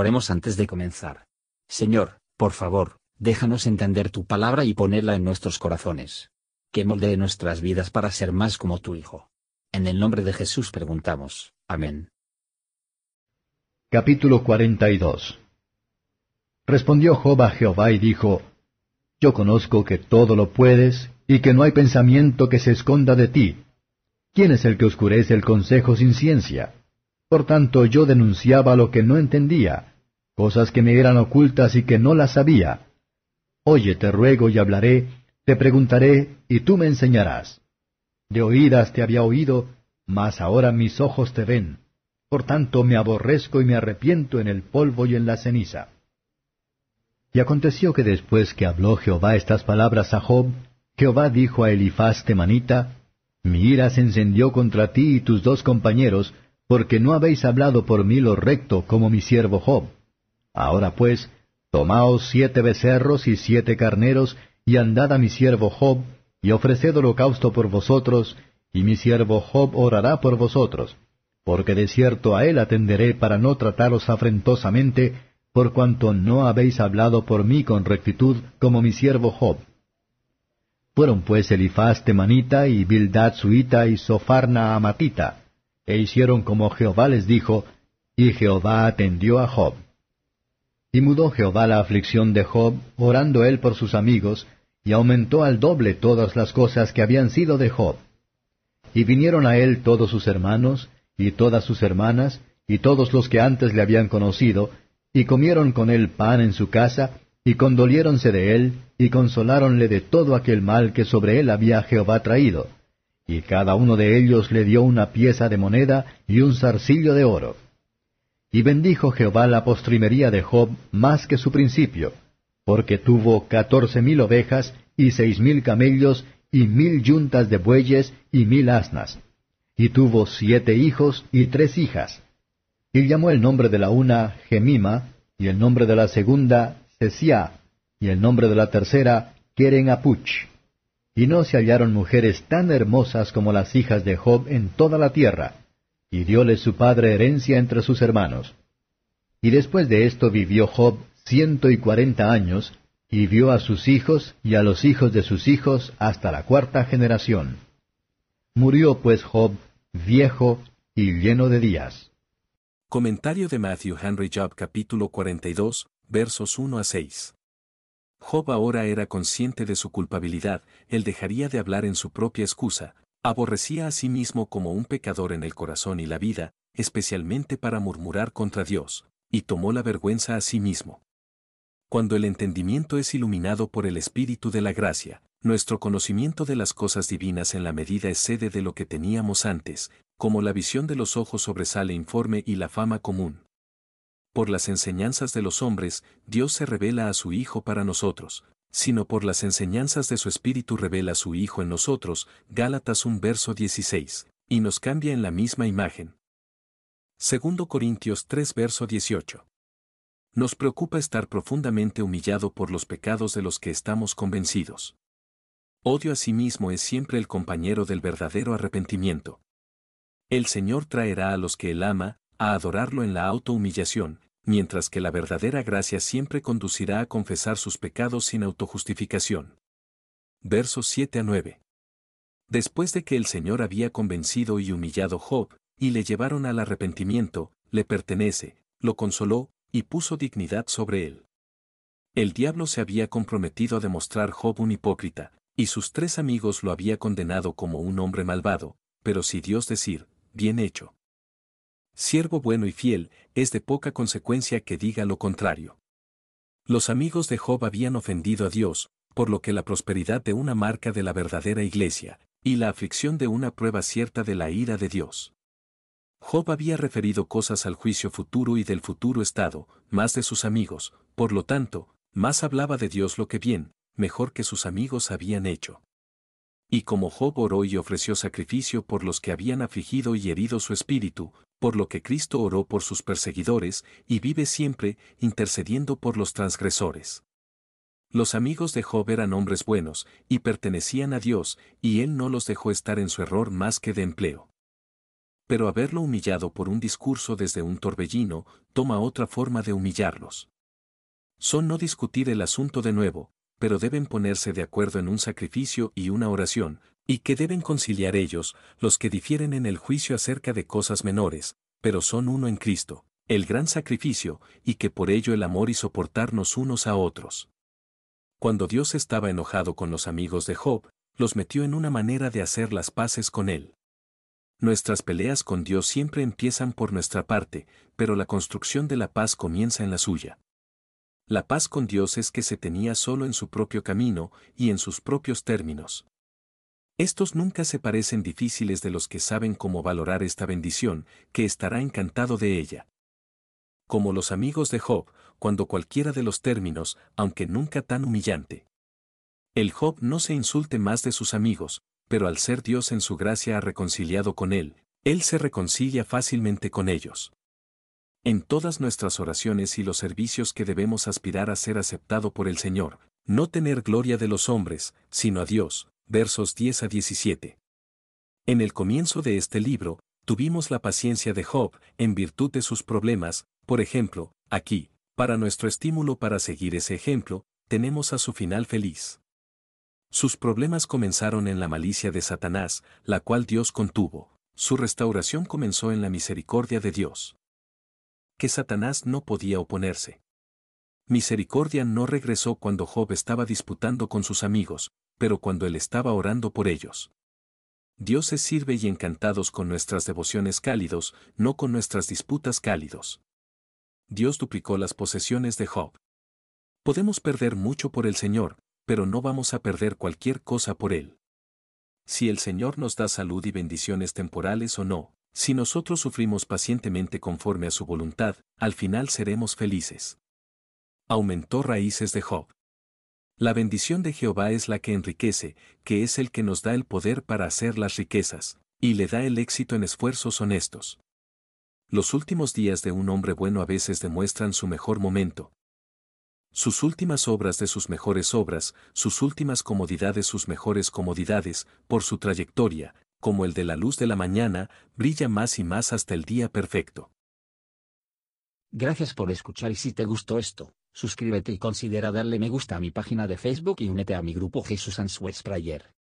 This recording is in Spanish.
Oremos antes de comenzar. Señor, por favor, déjanos entender tu palabra y ponerla en nuestros corazones. Que moldee nuestras vidas para ser más como tu Hijo. En el nombre de Jesús preguntamos. Amén. Capítulo 42 Respondió Job a Jehová y dijo, Yo conozco que todo lo puedes, y que no hay pensamiento que se esconda de ti. ¿Quién es el que oscurece el consejo sin ciencia? Por tanto yo denunciaba lo que no entendía, cosas que me eran ocultas y que no las sabía. Oye, te ruego y hablaré, te preguntaré, y tú me enseñarás. De oídas te había oído, mas ahora mis ojos te ven. Por tanto me aborrezco y me arrepiento en el polvo y en la ceniza. Y aconteció que después que habló Jehová estas palabras a Job, Jehová dijo a Elifaz temanita, Mi ira se encendió contra ti y tus dos compañeros, porque no habéis hablado por mí lo recto como mi siervo Job. Ahora pues, tomaos siete becerros y siete carneros, y andad a mi siervo Job, y ofreced holocausto por vosotros, y mi siervo Job orará por vosotros, porque de cierto a él atenderé para no trataros afrentosamente, por cuanto no habéis hablado por mí con rectitud como mi siervo Job. Fueron pues Elifaz temanita y Bildad suita y Sofarna amatita, e hicieron como Jehová les dijo, y Jehová atendió a Job. Y mudó Jehová la aflicción de Job, orando él por sus amigos, y aumentó al doble todas las cosas que habían sido de Job. Y vinieron a él todos sus hermanos, y todas sus hermanas, y todos los que antes le habían conocido, y comieron con él pan en su casa, y condoliéronse de él, y consoláronle de todo aquel mal que sobre él había Jehová traído y cada uno de ellos le dio una pieza de moneda y un zarcillo de oro. Y bendijo Jehová la postrimería de Job más que su principio, porque tuvo catorce mil ovejas y seis mil camellos y mil yuntas de bueyes y mil asnas. Y tuvo siete hijos y tres hijas. Y llamó el nombre de la una Gemima, y el nombre de la segunda Sesia, y el nombre de la tercera Keren Apuch y no se hallaron mujeres tan hermosas como las hijas de Job en toda la tierra, y dióle su padre herencia entre sus hermanos. Y después de esto vivió Job ciento y cuarenta años, y vio a sus hijos y a los hijos de sus hijos hasta la cuarta generación. Murió pues Job viejo y lleno de días. Comentario de Matthew Henry Job capítulo 42, versos 1 a 6. Job ahora era consciente de su culpabilidad, él dejaría de hablar en su propia excusa, aborrecía a sí mismo como un pecador en el corazón y la vida, especialmente para murmurar contra Dios, y tomó la vergüenza a sí mismo. Cuando el entendimiento es iluminado por el Espíritu de la gracia, nuestro conocimiento de las cosas divinas en la medida excede de lo que teníamos antes, como la visión de los ojos sobresale informe y la fama común por las enseñanzas de los hombres, Dios se revela a su Hijo para nosotros, sino por las enseñanzas de su Espíritu revela a su Hijo en nosotros, Gálatas 1 verso 16, y nos cambia en la misma imagen. Segundo Corintios 3 verso 18. Nos preocupa estar profundamente humillado por los pecados de los que estamos convencidos. Odio a sí mismo es siempre el compañero del verdadero arrepentimiento. El Señor traerá a los que Él ama, a adorarlo en la autohumillación, mientras que la verdadera gracia siempre conducirá a confesar sus pecados sin autojustificación. Versos 7 a 9. Después de que el Señor había convencido y humillado Job, y le llevaron al arrepentimiento, le pertenece, lo consoló, y puso dignidad sobre él. El diablo se había comprometido a demostrar Job un hipócrita, y sus tres amigos lo había condenado como un hombre malvado, pero si Dios decir, bien hecho siervo bueno y fiel, es de poca consecuencia que diga lo contrario. Los amigos de Job habían ofendido a Dios, por lo que la prosperidad de una marca de la verdadera iglesia, y la aflicción de una prueba cierta de la ira de Dios. Job había referido cosas al juicio futuro y del futuro estado, más de sus amigos, por lo tanto, más hablaba de Dios lo que bien, mejor que sus amigos habían hecho. Y como Job oró y ofreció sacrificio por los que habían afligido y herido su espíritu, por lo que Cristo oró por sus perseguidores, y vive siempre, intercediendo por los transgresores. Los amigos de Job eran hombres buenos, y pertenecían a Dios, y él no los dejó estar en su error más que de empleo. pero haberlo humillado por un discurso desde un torbellino, toma otra forma de humillarlos. Son no discutir el asunto de nuevo, pero deben ponerse de acuerdo en un sacrificio y una oración, y que deben conciliar ellos, los que difieren en el juicio acerca de cosas menores, pero son uno en Cristo, el gran sacrificio, y que por ello el amor y soportarnos unos a otros. Cuando Dios estaba enojado con los amigos de Job, los metió en una manera de hacer las paces con él. Nuestras peleas con Dios siempre empiezan por nuestra parte, pero la construcción de la paz comienza en la suya. La paz con Dios es que se tenía solo en su propio camino y en sus propios términos. Estos nunca se parecen difíciles de los que saben cómo valorar esta bendición, que estará encantado de ella. Como los amigos de Job, cuando cualquiera de los términos, aunque nunca tan humillante. El Job no se insulte más de sus amigos, pero al ser Dios en su gracia ha reconciliado con él, él se reconcilia fácilmente con ellos en todas nuestras oraciones y los servicios que debemos aspirar a ser aceptado por el Señor, no tener gloria de los hombres, sino a Dios. Versos 10 a 17. En el comienzo de este libro, tuvimos la paciencia de Job en virtud de sus problemas, por ejemplo, aquí, para nuestro estímulo para seguir ese ejemplo, tenemos a su final feliz. Sus problemas comenzaron en la malicia de Satanás, la cual Dios contuvo. Su restauración comenzó en la misericordia de Dios que Satanás no podía oponerse. Misericordia no regresó cuando Job estaba disputando con sus amigos, pero cuando él estaba orando por ellos. Dios se sirve y encantados con nuestras devociones cálidos, no con nuestras disputas cálidos. Dios duplicó las posesiones de Job. Podemos perder mucho por el Señor, pero no vamos a perder cualquier cosa por Él. Si el Señor nos da salud y bendiciones temporales o no, si nosotros sufrimos pacientemente conforme a su voluntad, al final seremos felices. Aumentó raíces de Job. La bendición de Jehová es la que enriquece, que es el que nos da el poder para hacer las riquezas, y le da el éxito en esfuerzos honestos. Los últimos días de un hombre bueno a veces demuestran su mejor momento. Sus últimas obras de sus mejores obras, sus últimas comodidades sus mejores comodidades, por su trayectoria, como el de la luz de la mañana, brilla más y más hasta el día perfecto. Gracias por escuchar y si te gustó esto, suscríbete y considera darle me gusta a mi página de Facebook y únete a mi grupo Jesús Answers Prayer.